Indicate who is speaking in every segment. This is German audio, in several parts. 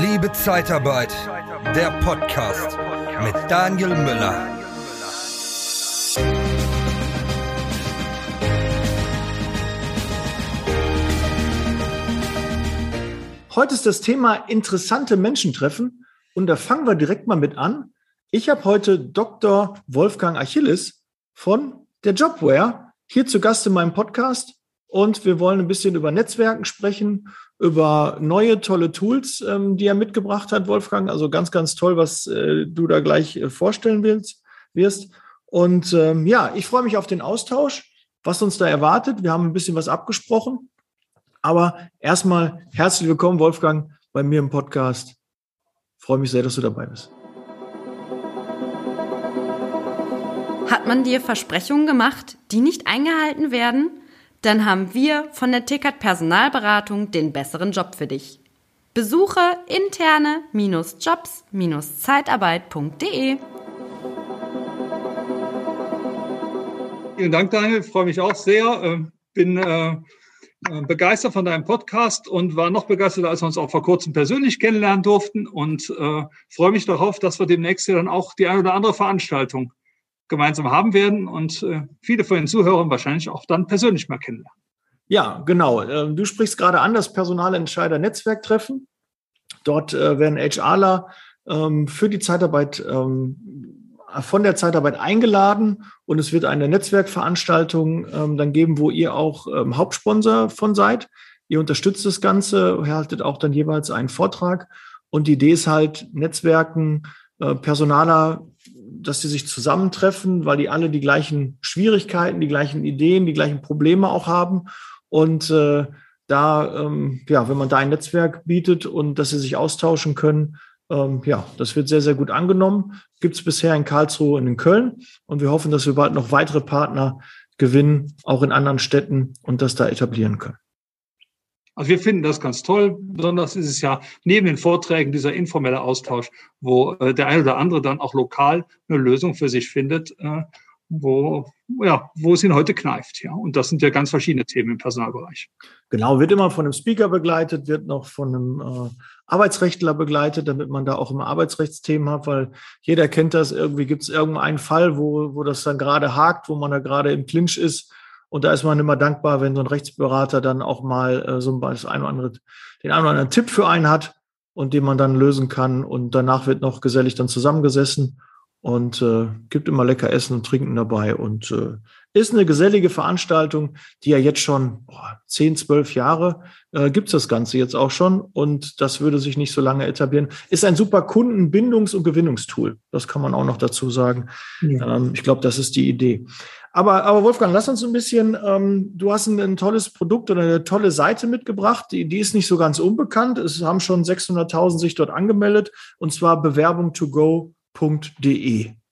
Speaker 1: Liebe Zeitarbeit, der Podcast mit Daniel Müller.
Speaker 2: Heute ist das Thema interessante Menschen treffen und da fangen wir direkt mal mit an. Ich habe heute Dr. Wolfgang Achilles von der Jobware hier zu Gast in meinem Podcast und wir wollen ein bisschen über Netzwerken sprechen, über neue tolle Tools, ähm, die er mitgebracht hat, Wolfgang. Also ganz, ganz toll, was äh, du da gleich äh, vorstellen willst, wirst. Und ähm, ja, ich freue mich auf den Austausch, was uns da erwartet. Wir haben ein bisschen was abgesprochen. Aber erstmal herzlich willkommen, Wolfgang, bei mir im Podcast. freue mich sehr, dass du dabei bist.
Speaker 3: Hat man dir Versprechungen gemacht, die nicht eingehalten werden? Dann haben wir von der Tickert Personalberatung den besseren Job für dich. Besuche interne-jobs-zeitarbeit.de.
Speaker 4: Vielen Dank, Daniel. Ich freue mich auch sehr. Ähm, bin äh, äh, begeistert von deinem Podcast und war noch begeisterter, als wir uns auch vor kurzem persönlich kennenlernen durften und äh, freue mich darauf, dass wir demnächst dann auch die eine oder andere Veranstaltung gemeinsam haben werden und äh, viele von den Zuhörern wahrscheinlich auch dann persönlich mal kennenlernen.
Speaker 2: Ja, genau. Ähm, du sprichst gerade an das Personalentscheider Netzwerktreffen. Dort äh, werden HRler ähm, für die Zeitarbeit ähm, von der Zeitarbeit eingeladen und es wird eine Netzwerkveranstaltung ähm, dann geben, wo ihr auch Hauptsponsor von seid. Ihr unterstützt das Ganze, haltet auch dann jeweils einen Vortrag. Und die Idee ist halt, Netzwerken, äh, Personaler, dass sie sich zusammentreffen, weil die alle die gleichen Schwierigkeiten, die gleichen Ideen, die gleichen Probleme auch haben. Und äh, da, ähm, ja, wenn man da ein Netzwerk bietet und dass sie sich austauschen können, ähm, ja, das wird sehr, sehr gut angenommen. Gibt es bisher in Karlsruhe und in Köln. Und wir hoffen, dass wir bald noch weitere Partner gewinnen, auch in anderen Städten und das da etablieren können.
Speaker 4: Also wir finden das ganz toll. Besonders ist es ja neben den Vorträgen dieser informelle Austausch, wo äh, der eine oder andere dann auch lokal eine Lösung für sich findet, äh, wo, ja, wo es ihn heute kneift. Ja. Und das sind ja ganz verschiedene Themen im Personalbereich.
Speaker 2: Genau, wird immer von einem Speaker begleitet, wird noch von einem äh, Arbeitsrechtler begleitet, damit man da auch immer Arbeitsrechtsthemen hat, weil jeder kennt das, irgendwie gibt es irgendeinen Fall, wo, wo das dann gerade hakt, wo man da gerade im Clinch ist. Und da ist man immer dankbar, wenn so ein Rechtsberater dann auch mal äh, so das ein oder andere, den einen oder anderen Tipp für einen hat und den man dann lösen kann. Und danach wird noch gesellig dann zusammengesessen und äh, gibt immer lecker Essen und Trinken dabei und äh, ist eine gesellige Veranstaltung, die ja jetzt schon boah, 10, 12 Jahre äh, gibt es das Ganze jetzt auch schon und das würde sich nicht so lange etablieren. Ist ein super Kundenbindungs- und Gewinnungstool. Das kann man auch noch dazu sagen. Ja. Ähm, ich glaube, das ist die Idee. Aber, aber Wolfgang, lass uns ein bisschen, ähm, du hast ein, ein, tolles Produkt oder eine tolle Seite mitgebracht. Die, die ist nicht so ganz unbekannt. Es haben schon 600.000 sich dort angemeldet und zwar bewerbung to go www.ecom.de.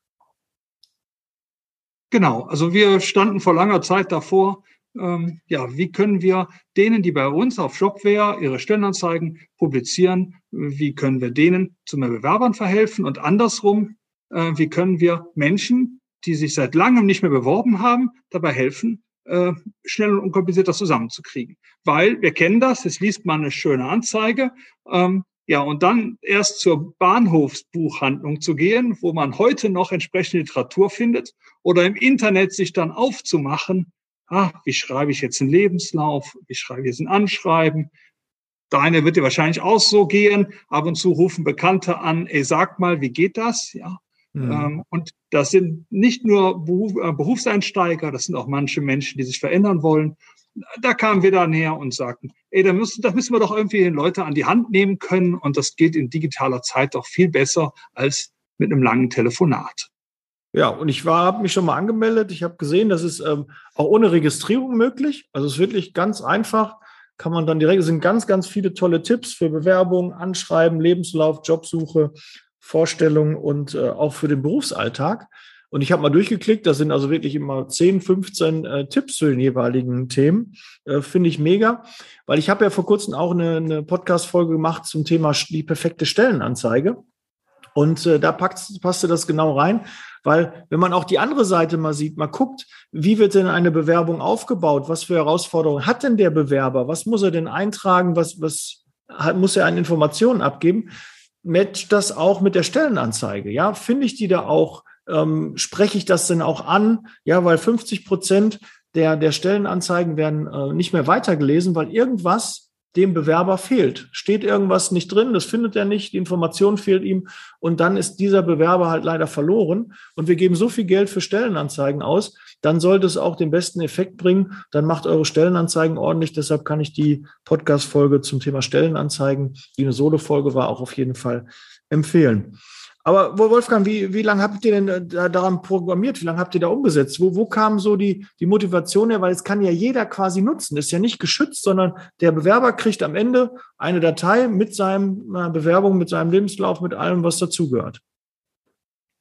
Speaker 4: Genau, also wir standen vor langer Zeit davor, ähm, ja, wie können wir denen, die bei uns auf Shopware ihre Stellenanzeigen publizieren, wie können wir denen zu mehr Bewerbern verhelfen und andersrum, äh, wie können wir Menschen, die sich seit langem nicht mehr beworben haben, dabei helfen, äh, schnell und unkompliziert das zusammenzukriegen. Weil wir kennen das, es liest man eine schöne Anzeige, ähm, ja, und dann erst zur Bahnhofsbuchhandlung zu gehen, wo man heute noch entsprechende Literatur findet oder im Internet sich dann aufzumachen, ah, wie schreibe ich jetzt einen Lebenslauf, wie schreibe ich jetzt ein Anschreiben. Deine wird dir wahrscheinlich auch so gehen. Ab und zu rufen Bekannte an, ey, sag mal, wie geht das? Ja. Mhm. und das sind nicht nur äh, Berufseinsteiger, das sind auch manche Menschen, die sich verändern wollen da kamen wir da näher und sagten, ey, da müssen, da müssen wir doch irgendwie Leute an die Hand nehmen können und das geht in digitaler Zeit doch viel besser als mit einem langen Telefonat.
Speaker 2: Ja, und ich habe mich schon mal angemeldet. Ich habe gesehen, das ist ähm, auch ohne Registrierung möglich. Also es ist wirklich ganz einfach. Kann man dann direkt, es sind ganz, ganz viele tolle Tipps für Bewerbung, Anschreiben, Lebenslauf, Jobsuche, Vorstellungen und äh, auch für den Berufsalltag. Und ich habe mal durchgeklickt, da sind also wirklich immer 10, 15 äh, Tipps zu den jeweiligen Themen. Äh, Finde ich mega, weil ich habe ja vor kurzem auch eine, eine Podcast-Folge gemacht zum Thema die perfekte Stellenanzeige. Und äh, da packt, passte das genau rein, weil wenn man auch die andere Seite mal sieht, mal guckt, wie wird denn eine Bewerbung aufgebaut, was für Herausforderungen hat denn der Bewerber, was muss er denn eintragen, was, was hat, muss er eine Information abgeben. Matcht das auch mit der Stellenanzeige? Ja, finde ich die da auch? Ähm, spreche ich das denn auch an? Ja, weil 50 Prozent der, der Stellenanzeigen werden äh, nicht mehr weitergelesen, weil irgendwas dem Bewerber fehlt. Steht irgendwas nicht drin, das findet er nicht, die Information fehlt ihm und dann ist dieser Bewerber halt leider verloren und wir geben so viel Geld für Stellenanzeigen aus, dann sollte es auch den besten Effekt bringen, dann macht eure Stellenanzeigen ordentlich, deshalb kann ich die Podcast-Folge zum Thema Stellenanzeigen, die eine Solo-Folge war, auch auf jeden Fall empfehlen. Aber Wolfgang, wie, wie lange habt ihr denn äh, daran programmiert? Wie lange habt ihr da umgesetzt? Wo, wo kam so die, die Motivation her? Weil es kann ja jeder quasi nutzen. Ist ja nicht geschützt, sondern der Bewerber kriegt am Ende eine Datei mit seinem äh, Bewerbung, mit seinem Lebenslauf, mit allem, was dazugehört.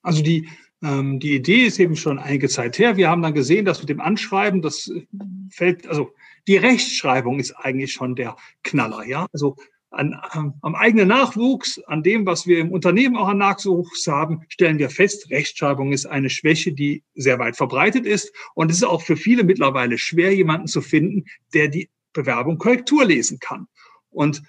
Speaker 4: Also die, ähm, die Idee ist eben schon einige Zeit her. Wir haben dann gesehen, dass mit dem Anschreiben, das äh, fällt, also die Rechtschreibung ist eigentlich schon der Knaller, ja. Also an, am eigenen Nachwuchs, an dem, was wir im Unternehmen auch an Nachwuchs haben, stellen wir fest, Rechtschreibung ist eine Schwäche, die sehr weit verbreitet ist. Und es ist auch für viele mittlerweile schwer, jemanden zu finden, der die Bewerbung Korrektur lesen kann. Und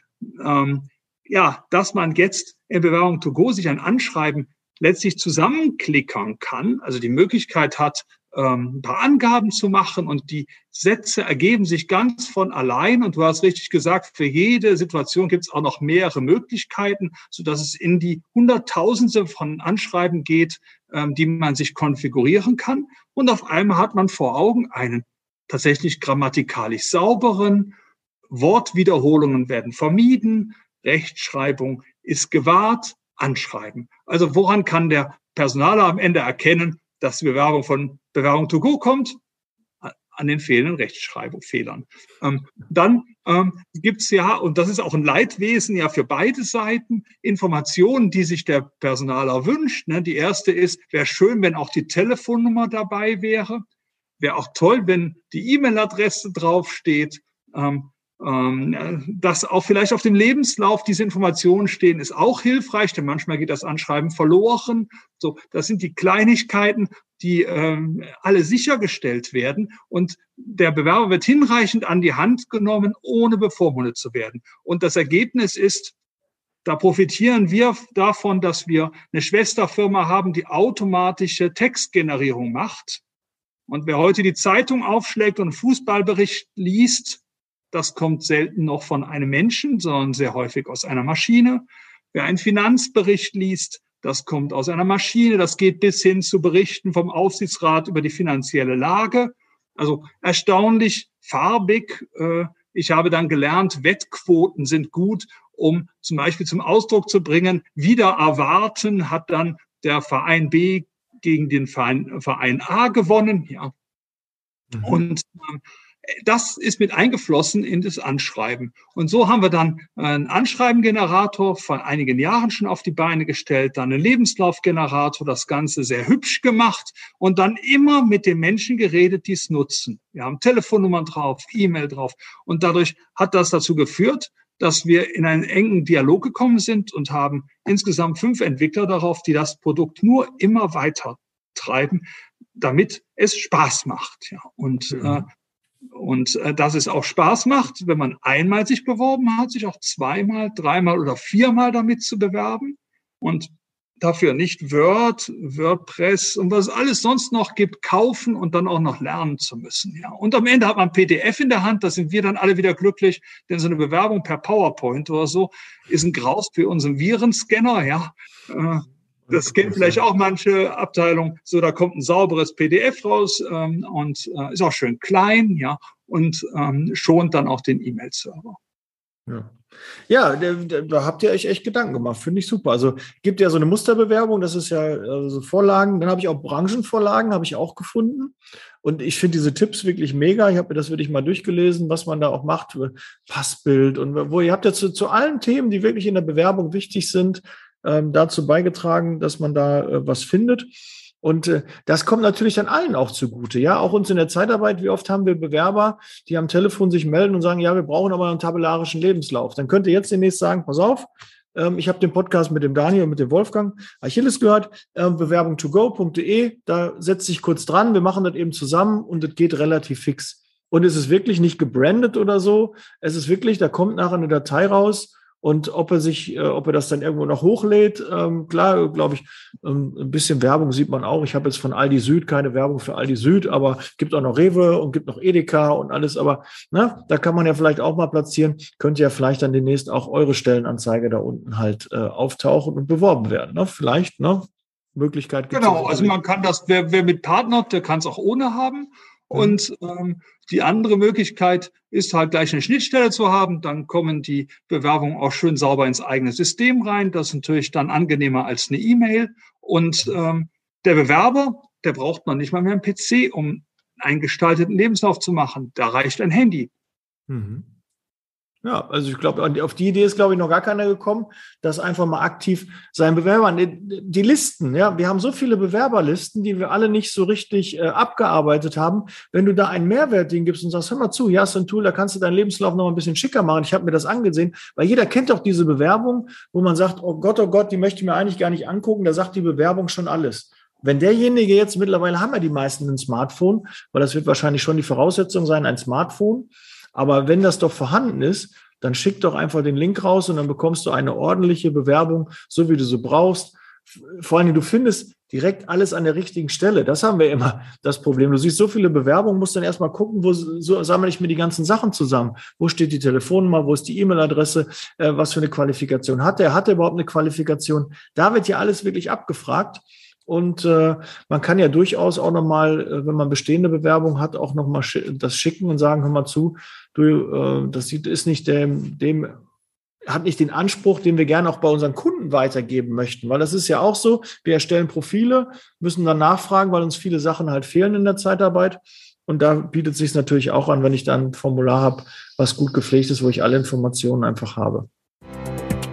Speaker 4: ähm, ja, dass man jetzt in Bewerbung to go sich ein Anschreiben letztlich zusammenklickern kann, also die Möglichkeit hat, ähm, ein paar Angaben zu machen und die Sätze ergeben sich ganz von allein. Und du hast richtig gesagt, für jede Situation gibt es auch noch mehrere Möglichkeiten, so dass es in die Hunderttausende von Anschreiben geht, ähm, die man sich konfigurieren kann. Und auf einmal hat man vor Augen einen tatsächlich grammatikalisch sauberen, Wortwiederholungen werden vermieden, Rechtschreibung ist gewahrt, Anschreiben. Also woran kann der Personaler am Ende erkennen, dass die Bewerbung von Bewerbung to go kommt, an den fehlenden Rechtschreibfehlern. Ähm, dann ähm, gibt es ja, und das ist auch ein Leitwesen ja für beide Seiten, Informationen, die sich der Personaler wünscht. Ne? Die erste ist, wäre schön, wenn auch die Telefonnummer dabei wäre. Wäre auch toll, wenn die E-Mail-Adresse draufsteht. Ähm, dass auch vielleicht auf dem Lebenslauf diese Informationen stehen, ist auch hilfreich, denn manchmal geht das Anschreiben verloren. So, das sind die Kleinigkeiten, die ähm, alle sichergestellt werden und der Bewerber wird hinreichend an die Hand genommen, ohne bevormundet zu werden. Und das Ergebnis ist, da profitieren wir davon, dass wir eine Schwesterfirma haben, die automatische Textgenerierung macht. Und wer heute die Zeitung aufschlägt und einen Fußballbericht liest, das kommt selten noch von einem Menschen, sondern sehr häufig aus einer Maschine. Wer einen Finanzbericht liest, das kommt aus einer Maschine. Das geht bis hin zu Berichten vom Aufsichtsrat über die finanzielle Lage. Also erstaunlich farbig. Äh, ich habe dann gelernt, Wettquoten sind gut, um zum Beispiel zum Ausdruck zu bringen, wieder erwarten hat dann der Verein B gegen den Verein, Verein A gewonnen. Ja. Mhm. Und ähm, das ist mit eingeflossen in das Anschreiben. Und so haben wir dann einen Anschreibengenerator vor einigen Jahren schon auf die Beine gestellt, dann einen Lebenslaufgenerator, das Ganze sehr hübsch gemacht und dann immer mit den Menschen geredet, die es nutzen. Wir haben Telefonnummern drauf, E-Mail drauf. Und dadurch hat das dazu geführt, dass wir in einen engen Dialog gekommen sind und haben insgesamt fünf Entwickler darauf, die das Produkt nur immer weiter treiben, damit es Spaß macht. Ja. Und mhm. äh, und äh, dass es auch Spaß macht, wenn man einmal sich beworben hat, sich auch zweimal, dreimal oder viermal damit zu bewerben und dafür nicht Word, WordPress und was es alles sonst noch gibt, kaufen und dann auch noch lernen zu müssen. Ja. Und am Ende hat man PDF in der Hand, da sind wir dann alle wieder glücklich, denn so eine Bewerbung per PowerPoint oder so ist ein Graus für unseren Virenscanner, ja. Äh, das kennen vielleicht auch manche Abteilungen. So, da kommt ein sauberes PDF raus ähm, und äh, ist auch schön klein, ja, und ähm, schont dann auch den E-Mail-Server.
Speaker 2: Ja. Ja, da, habt ihr euch echt Gedanken gemacht, finde ich super. Also gibt ja so eine Musterbewerbung, das ist ja also Vorlagen. Dann habe ich auch Branchenvorlagen, habe ich auch gefunden. Und ich finde diese Tipps wirklich mega. Ich habe mir das wirklich mal durchgelesen, was man da auch macht, Passbild und wo ihr habt ja zu, zu allen Themen, die wirklich in der Bewerbung wichtig sind, ähm, dazu beigetragen, dass man da äh, was findet. Und äh, das kommt natürlich dann allen auch zugute. Ja, auch uns in der Zeitarbeit, wie oft haben wir Bewerber, die am Telefon sich melden und sagen, ja, wir brauchen aber einen tabellarischen Lebenslauf. Dann könnt ihr jetzt demnächst sagen, pass auf, ähm, ich habe den Podcast mit dem Daniel und mit dem Wolfgang Achilles gehört, äh, bewerbung2go.de, da setzt sich kurz dran, wir machen das eben zusammen und es geht relativ fix. Und es ist wirklich nicht gebrandet oder so. Es ist wirklich, da kommt nachher eine Datei raus Und ob er sich, äh, ob er das dann irgendwo noch hochlädt, ähm, klar, glaube ich, ähm, ein bisschen Werbung sieht man auch. Ich habe jetzt von Aldi Süd keine Werbung für Aldi Süd, aber gibt auch noch Rewe und gibt noch Edeka und alles. Aber na, da kann man ja vielleicht auch mal platzieren. Könnte ja vielleicht dann demnächst auch eure Stellenanzeige da unten halt äh, auftauchen und beworben werden. Ne? Vielleicht, ne? Möglichkeit.
Speaker 4: Genau, also man kann das, wer, wer mit partnert, der kann es auch ohne haben. Mhm. Und ähm, die andere Möglichkeit ist halt gleich eine Schnittstelle zu haben. Dann kommen die Bewerbungen auch schön sauber ins eigene System rein. Das ist natürlich dann angenehmer als eine E-Mail. Und ähm, der Bewerber, der braucht noch nicht mal mehr einen PC, um einen gestalteten Lebenslauf zu machen. Da reicht ein Handy. Mhm.
Speaker 2: Ja, also ich glaube, auf die Idee ist, glaube ich, noch gar keiner gekommen, dass einfach mal aktiv sein Bewerbern, die, die, Listen, ja, wir haben so viele Bewerberlisten, die wir alle nicht so richtig äh, abgearbeitet haben. Wenn du da einen Mehrwert gibst und sagst, hör mal zu, hier hast du ein Tool, da kannst du deinen Lebenslauf noch ein bisschen schicker machen. Ich habe mir das angesehen, weil jeder kennt auch diese Bewerbung, wo man sagt, oh Gott, oh Gott, die möchte ich mir eigentlich gar nicht angucken, da sagt die Bewerbung schon alles. Wenn derjenige jetzt mittlerweile haben ja die meisten ein Smartphone, weil das wird wahrscheinlich schon die Voraussetzung sein, ein Smartphone aber wenn das doch vorhanden ist, dann schick doch einfach den Link raus und dann bekommst du eine ordentliche Bewerbung, so wie du sie brauchst. Vor allem, du findest direkt alles an der richtigen Stelle. Das haben wir immer das Problem. Du siehst so viele Bewerbungen, musst dann erstmal gucken, wo so sammle ich mir die ganzen Sachen zusammen. Wo steht die Telefonnummer, wo ist die E-Mail-Adresse, äh, was für eine Qualifikation hat er, hat er überhaupt eine Qualifikation? Da wird ja alles wirklich abgefragt. Und äh, man kann ja durchaus auch nochmal, äh, wenn man bestehende Bewerbung hat, auch nochmal sch das schicken und sagen, hör mal zu, du, äh, das ist nicht dem, dem, hat nicht den Anspruch, den wir gerne auch bei unseren Kunden weitergeben möchten. Weil das ist ja auch so, wir erstellen Profile, müssen dann nachfragen, weil uns viele Sachen halt fehlen in der Zeitarbeit. Und da bietet es sich natürlich auch an, wenn ich dann ein Formular habe, was gut gepflegt ist, wo ich alle Informationen einfach habe.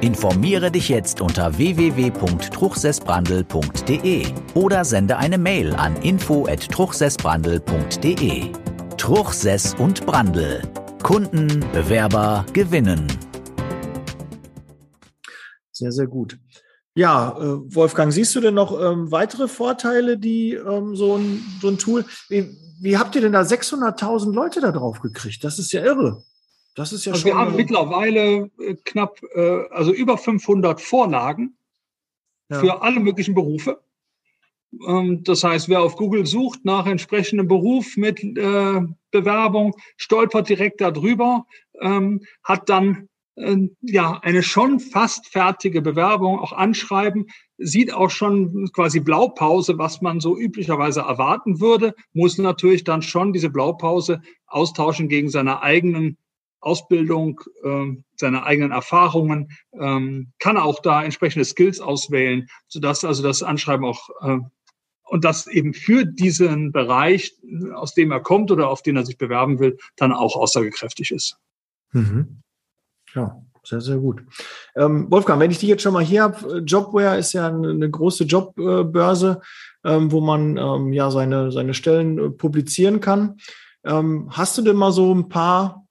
Speaker 5: Informiere dich jetzt unter www.truchsessbrandel.de oder sende eine Mail an info@truchsessbrandel.de. Truchsess und Brandel. Kunden, Bewerber gewinnen.
Speaker 2: Sehr, sehr gut. Ja, äh, Wolfgang, siehst du denn noch ähm, weitere Vorteile, die ähm, so, ein, so ein Tool, wie, wie habt ihr denn da 600.000 Leute da drauf gekriegt? Das ist ja irre.
Speaker 4: Das ist ja also schon. Wir haben mittlerweile äh, knapp, äh, also über 500 Vorlagen ja. für alle möglichen Berufe. Ähm, das heißt, wer auf Google sucht nach entsprechendem Beruf mit äh, Bewerbung, stolpert direkt darüber, ähm, hat dann ja eine schon fast fertige Bewerbung, auch anschreiben, sieht auch schon quasi Blaupause, was man so üblicherweise erwarten würde, muss natürlich dann schon diese Blaupause austauschen gegen seine eigenen Ausbildung, äh, seine eigenen Erfahrungen, ähm, kann auch da entsprechende Skills auswählen, sodass also das Anschreiben auch äh, und das eben für diesen Bereich, aus dem er kommt oder auf den er sich bewerben will, dann auch aussagekräftig ist.
Speaker 2: Mhm. Ja, sehr, sehr gut. Ähm, Wolfgang, wenn ich dich jetzt schon mal hier habe, Jobware ist ja eine, eine große Jobbörse, ähm, wo man ähm, ja seine, seine Stellen äh, publizieren kann. Ähm, hast du denn mal so ein paar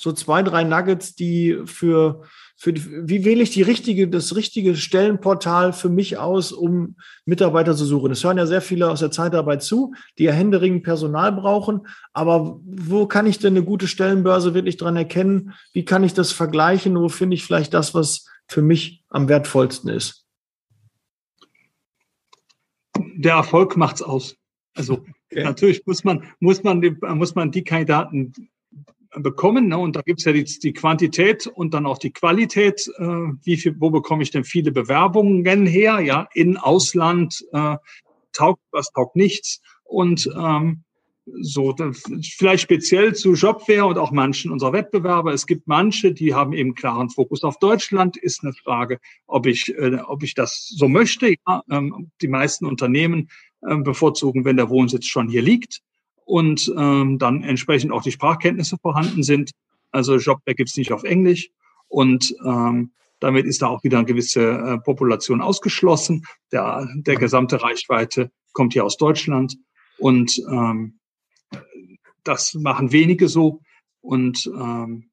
Speaker 2: so zwei, drei Nuggets, die für, für die, wie wähle ich die richtige, das richtige Stellenportal für mich aus, um Mitarbeiter zu suchen? Es hören ja sehr viele aus der Zeitarbeit zu, die ja händeringend Personal brauchen. Aber wo kann ich denn eine gute Stellenbörse wirklich dran erkennen? Wie kann ich das vergleichen? Wo finde ich vielleicht das, was für mich am wertvollsten ist?
Speaker 4: Der Erfolg macht's aus. Also okay. natürlich muss man, muss man, muss man die Kandidaten bekommen. Ne? Und da gibt es ja die, die, Quantität und dann auch die Qualität. Äh, wie viel, wo bekomme ich denn viele Bewerbungen her? Ja, in Ausland äh, taugt was, taugt nichts. Und ähm, so, vielleicht speziell zu Jobware und auch manchen unserer Wettbewerber. Es gibt manche, die haben eben klaren Fokus auf Deutschland. Ist eine Frage, ob ich, äh, ob ich das so möchte. Ja, ähm, die meisten Unternehmen äh, bevorzugen, wenn der Wohnsitz schon hier liegt und ähm, dann entsprechend auch die Sprachkenntnisse vorhanden sind. Also Jobback gibt's nicht auf Englisch und ähm, Damit ist da auch wieder eine gewisse äh, Population ausgeschlossen. Der, der gesamte Reichweite kommt hier aus Deutschland und ähm, das machen wenige so. Und ähm,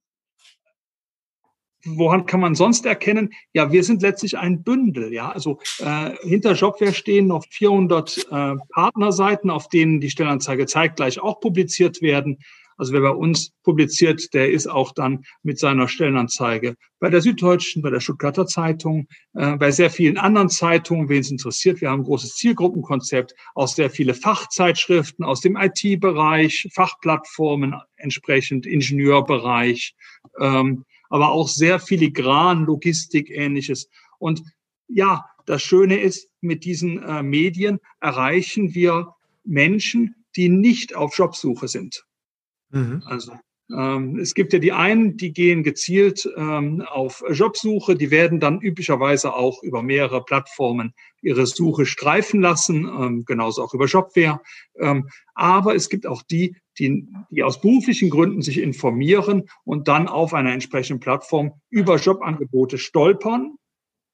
Speaker 4: woran kann man sonst erkennen? Ja, wir sind letztlich ein Bündel. Ja, also äh, hinter Jobware stehen noch 400 äh, Partnerseiten, auf denen die Stellanzeige zeitgleich auch publiziert werden. Also wer bei uns publiziert, der ist auch dann mit seiner Stellenanzeige bei der Süddeutschen, bei der Stuttgarter Zeitung, äh, bei sehr vielen anderen Zeitungen, wen es interessiert. Wir haben ein großes Zielgruppenkonzept aus sehr viele Fachzeitschriften aus dem IT-Bereich, Fachplattformen entsprechend, Ingenieurbereich, ähm, aber auch sehr filigran, Logistik, ähnliches. Und ja, das Schöne ist, mit diesen äh, Medien erreichen wir Menschen, die nicht auf Jobsuche sind. Mhm. Also es gibt ja die einen, die gehen gezielt ähm, auf Jobsuche, die werden dann üblicherweise auch über mehrere Plattformen ihre Suche streifen lassen, ähm, genauso auch über Jobware. Ähm, aber es gibt auch die, die, die aus beruflichen Gründen sich informieren und dann auf einer entsprechenden Plattform über Jobangebote stolpern.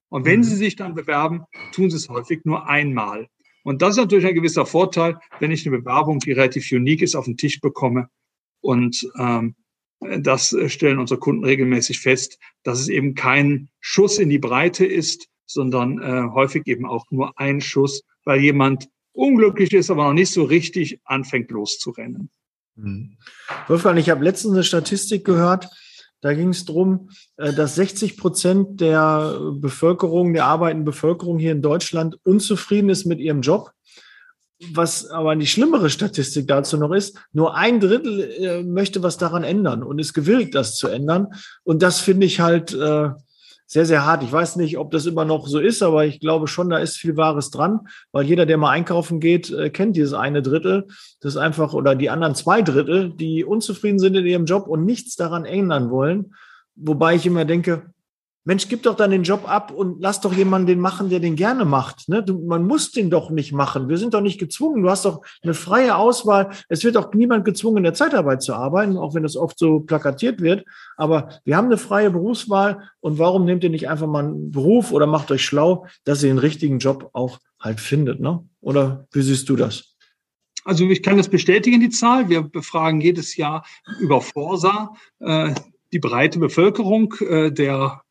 Speaker 4: Und wenn mhm. sie sich dann bewerben, tun sie es häufig nur einmal. Und das ist natürlich ein gewisser Vorteil, wenn ich eine Bewerbung, die relativ unique ist, auf den Tisch bekomme, und ähm, das stellen unsere Kunden regelmäßig fest, dass es eben kein Schuss in die Breite ist, sondern äh, häufig eben auch nur ein Schuss, weil jemand unglücklich ist, aber noch nicht so richtig anfängt loszurennen.
Speaker 2: Mhm. Wolfgang, ich habe letztens eine Statistik gehört, da ging es darum, äh, dass 60 Prozent der Bevölkerung, der arbeitenden Bevölkerung hier in Deutschland unzufrieden ist mit ihrem Job was aber die schlimmere Statistik dazu noch ist, nur ein Drittel äh, möchte was daran ändern und ist gewillt, das zu ändern. Und das finde ich halt äh, sehr, sehr hart. Ich weiß nicht, ob das immer noch so ist, aber ich glaube schon, da ist viel Wahres dran, weil jeder, der mal einkaufen geht, äh, kennt dieses eine Drittel. Das einfach, oder die anderen zwei Drittel, die unzufrieden sind in ihrem Job und nichts daran ändern wollen. Wobei ich immer denke, Mensch, gib doch dann den Job ab und lass doch jemanden den machen, der den gerne macht. Ne? Du, man muss den doch nicht machen. Wir sind doch nicht gezwungen. Du hast doch eine freie Auswahl. Es wird auch niemand gezwungen, in der Zeitarbeit zu arbeiten, auch wenn das oft so plakatiert wird. Aber wir haben eine freie Berufswahl. Und warum nehmt ihr nicht einfach mal einen Beruf oder macht euch schlau, dass ihr den richtigen Job auch halt findet? Ne? Oder wie siehst du das?
Speaker 4: Also ich kann das bestätigen, die Zahl. Wir befragen jedes Jahr über Forsa äh, die breite Bevölkerung äh, der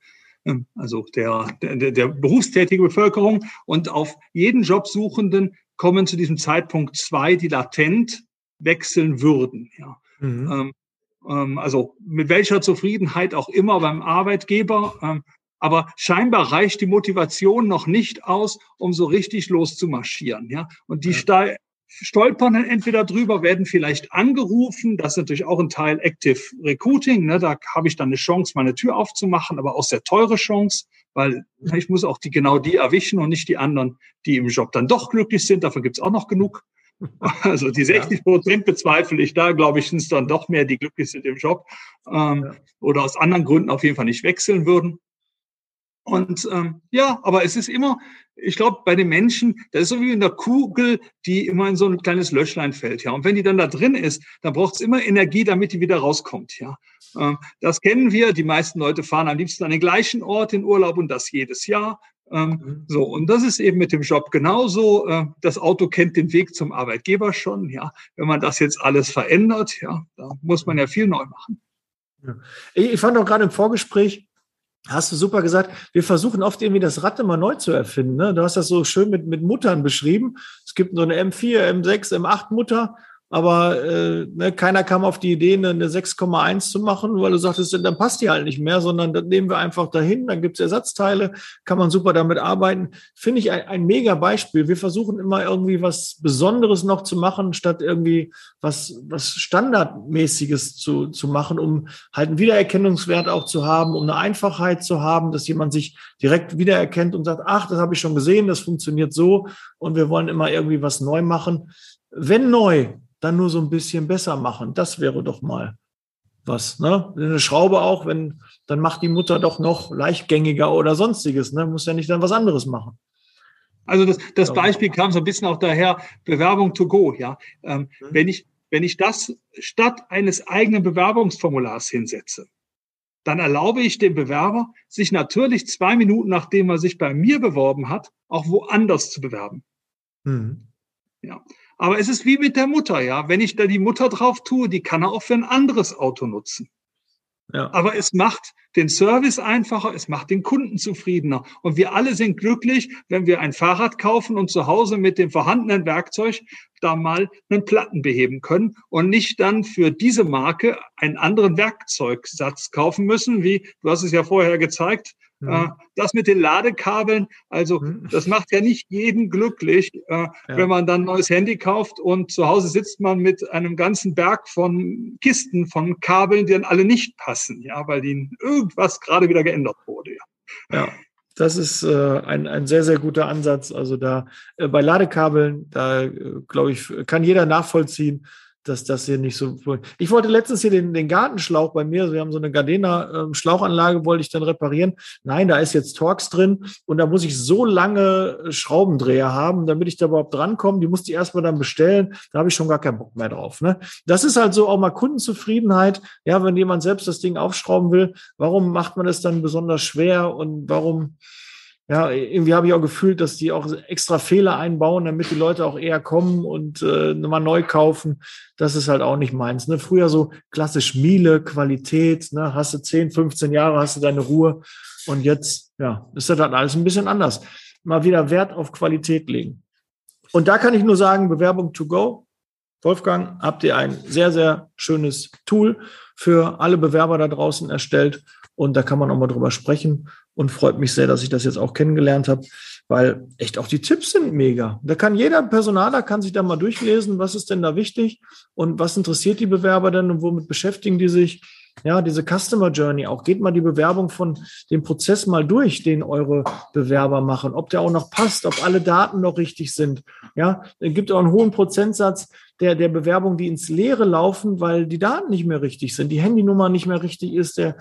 Speaker 4: also der, der, der berufstätige Bevölkerung. Und auf jeden Jobsuchenden kommen zu diesem Zeitpunkt zwei, die latent wechseln würden. Ja. Mhm. Ähm, ähm, also mit welcher Zufriedenheit auch immer beim Arbeitgeber. Ähm, aber scheinbar reicht die Motivation noch nicht aus, um so richtig loszumarschieren. Ja. Und die ja stolpern dann entweder drüber, werden vielleicht angerufen. Das ist natürlich auch ein Teil Active Recruiting. Ne? Da habe ich dann eine Chance, meine Tür aufzumachen, aber auch sehr teure Chance, weil ich muss auch die genau die erwischen und nicht die anderen, die im Job dann doch glücklich sind. Davon gibt es auch noch genug. Also die 60 Prozent bezweifle ich da, glaube ich, sind es dann doch mehr, die glücklich sind im Job ähm, ja. oder aus anderen Gründen auf jeden Fall nicht wechseln würden. Und ähm, ja, aber es ist immer, ich glaube, bei den Menschen, das ist so wie in der Kugel, die immer in so ein kleines Löchlein fällt, ja. Und wenn die dann da drin ist, dann braucht es immer Energie, damit die wieder rauskommt, ja. Ähm, das kennen wir. Die meisten Leute fahren am liebsten an den gleichen Ort in Urlaub und das jedes Jahr. Ähm, mhm. So, und das ist eben mit dem Job genauso. Äh, das Auto kennt den Weg zum Arbeitgeber schon, ja. Wenn man das jetzt alles verändert, ja, da muss man ja viel neu machen.
Speaker 2: Ja. Ich fand auch gerade im Vorgespräch, Hast du super gesagt. Wir versuchen oft irgendwie das Rad immer neu zu erfinden. Ne? Du hast das so schön mit, mit Muttern beschrieben. Es gibt so eine M4, M6, M8 Mutter aber äh, ne, keiner kam auf die Idee, eine, eine 6,1 zu machen, weil du sagtest, dann passt die halt nicht mehr, sondern dann nehmen wir einfach dahin, dann gibt's Ersatzteile, kann man super damit arbeiten. Finde ich ein, ein mega Beispiel. Wir versuchen immer irgendwie was Besonderes noch zu machen, statt irgendwie was, was Standardmäßiges zu, zu machen, um halt einen Wiedererkennungswert auch zu haben, um eine Einfachheit zu haben, dass jemand sich direkt wiedererkennt und sagt, ach, das habe ich schon gesehen, das funktioniert so und wir wollen immer irgendwie was neu machen. Wenn neu, dann nur so ein bisschen besser machen. Das wäre doch mal was. Ne? Eine Schraube auch, wenn, dann macht die Mutter doch noch leichtgängiger oder sonstiges. Ne? Muss ja nicht dann was anderes machen.
Speaker 4: Also das, das Beispiel kam so ein bisschen auch daher, Bewerbung to go, ja. Ähm, mhm. Wenn ich, wenn ich das statt eines eigenen Bewerbungsformulars hinsetze, dann erlaube ich dem Bewerber, sich natürlich zwei Minuten, nachdem er sich bei mir beworben hat, auch woanders zu bewerben. Mhm. Ja. Aber es ist wie mit der Mutter, ja. Wenn ich da die Mutter drauf tue, die kann er auch für ein anderes Auto nutzen. Ja. Aber es macht den Service einfacher, es macht den Kunden zufriedener. Und wir alle sind glücklich, wenn wir ein Fahrrad kaufen und zu Hause mit dem vorhandenen Werkzeug da mal einen Platten beheben können und nicht dann für diese Marke einen anderen Werkzeugsatz kaufen müssen, wie du hast es ja vorher gezeigt, Mhm. Das mit den Ladekabeln, also mhm. das macht ja nicht jeden glücklich, äh, ja. wenn man dann ein neues Handy kauft und zu Hause sitzt man mit einem ganzen Berg von Kisten, von Kabeln, die dann alle nicht passen, ja, weil ihnen irgendwas gerade wieder geändert wurde.
Speaker 2: Ja. ja. Das ist äh, ein, ein sehr, sehr guter Ansatz. Also da äh, bei Ladekabeln, da äh, glaube ich, kann jeder nachvollziehen, dass das hier nicht so. Ich wollte letztens hier den, den Gartenschlauch bei mir, wir haben so eine Gardena-Schlauchanlage, wollte ich dann reparieren. Nein, da ist jetzt Torx drin und da muss ich so lange Schraubendreher haben, damit ich da überhaupt drankomme. Die musste ich erstmal dann bestellen. Da habe ich schon gar keinen Bock mehr drauf. Ne? Das ist halt so auch mal Kundenzufriedenheit. Ja, wenn jemand selbst das Ding aufschrauben will, warum macht man es dann besonders schwer und warum ja, irgendwie habe ich auch gefühlt, dass die auch extra Fehler einbauen, damit die Leute auch eher kommen und äh, mal neu kaufen. Das ist halt auch nicht meins. Ne? Früher so klassisch Miele, Qualität, ne? hast du 10, 15 Jahre, hast du deine Ruhe. Und jetzt, ja, ist das halt alles ein bisschen anders. Mal wieder Wert auf Qualität legen. Und da kann ich nur sagen, Bewerbung to go. Wolfgang, habt ihr ein sehr, sehr schönes Tool für alle Bewerber da draußen erstellt. Und da kann man auch mal drüber sprechen und freut mich sehr, dass ich das jetzt auch kennengelernt habe, weil echt auch die Tipps sind mega. Da kann jeder Personaler kann sich da mal durchlesen, was ist denn da wichtig und was interessiert die Bewerber denn und womit beschäftigen die sich. Ja, diese Customer Journey auch. Geht mal die Bewerbung von dem Prozess mal durch, den eure Bewerber machen, ob der auch noch passt, ob alle Daten noch richtig sind. Ja, es gibt auch einen hohen Prozentsatz der, der Bewerbungen, die ins Leere laufen, weil die Daten nicht mehr richtig sind, die Handynummer nicht mehr richtig ist, der,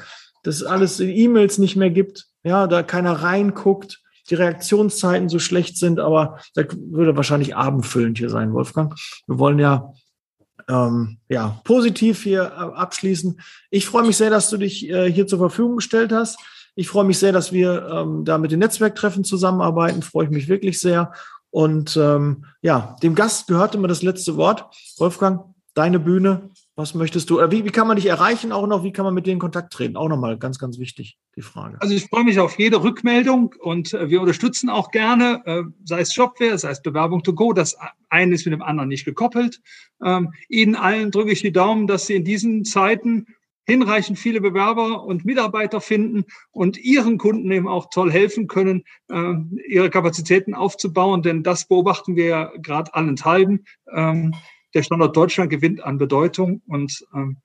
Speaker 2: das alles in E-Mails nicht mehr gibt, ja, da keiner reinguckt, die Reaktionszeiten so schlecht sind, aber da würde wahrscheinlich abendfüllend hier sein, Wolfgang. Wir wollen ja ähm, ja, positiv hier äh, abschließen. Ich freue mich sehr, dass du dich äh, hier zur Verfügung gestellt hast. Ich freue mich sehr, dass wir ähm, da mit den Netzwerktreffen zusammenarbeiten. Freue ich mich wirklich sehr. Und ähm, ja, dem Gast gehört immer das letzte Wort. Wolfgang, deine Bühne. Was möchtest du, wie, wie kann man dich erreichen auch noch, wie kann man mit denen in Kontakt treten? Auch nochmal ganz, ganz wichtig, die Frage.
Speaker 4: Also ich freue mich auf jede Rückmeldung und äh, wir unterstützen auch gerne, äh, sei es Shopware, sei es Bewerbung to go, das eine ist mit dem anderen nicht gekoppelt. Ähm, Ihnen allen drücke ich die Daumen, dass Sie in diesen Zeiten hinreichend viele Bewerber und Mitarbeiter finden und ihren Kunden eben auch toll helfen können, äh, ihre Kapazitäten aufzubauen, denn das beobachten wir ja gerade allenthalben. Ähm, der Standort Deutschland gewinnt an Bedeutung und ähm,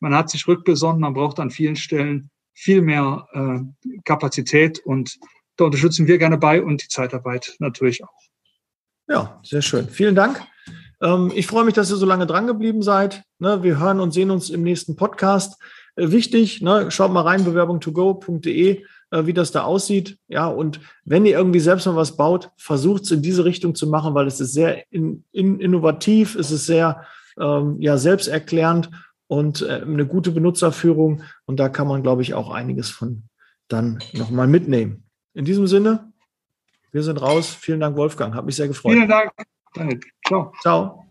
Speaker 4: man hat sich rückbesonnen, man braucht an vielen Stellen viel mehr äh, Kapazität und da unterstützen wir gerne bei und die Zeitarbeit natürlich auch.
Speaker 2: Ja, sehr schön. Vielen Dank. Ähm, ich freue mich, dass ihr so lange dran geblieben seid. Ne, wir hören und sehen uns im nächsten Podcast. Äh, wichtig, ne, schaut mal rein, bewerbung2go.de äh, wie das da aussieht. Ja, und wenn ihr irgendwie selbst mal was baut, versucht es in diese Richtung zu machen, weil es ist sehr in, in, innovativ, es ist sehr ähm, ja, selbsterklärend und äh, eine gute Benutzerführung. Und da kann man, glaube ich, auch einiges von dann nochmal mitnehmen. In diesem Sinne, wir sind raus. Vielen Dank, Wolfgang. Hat mich sehr gefreut.
Speaker 4: Vielen Dank. Ciao.
Speaker 2: Ciao.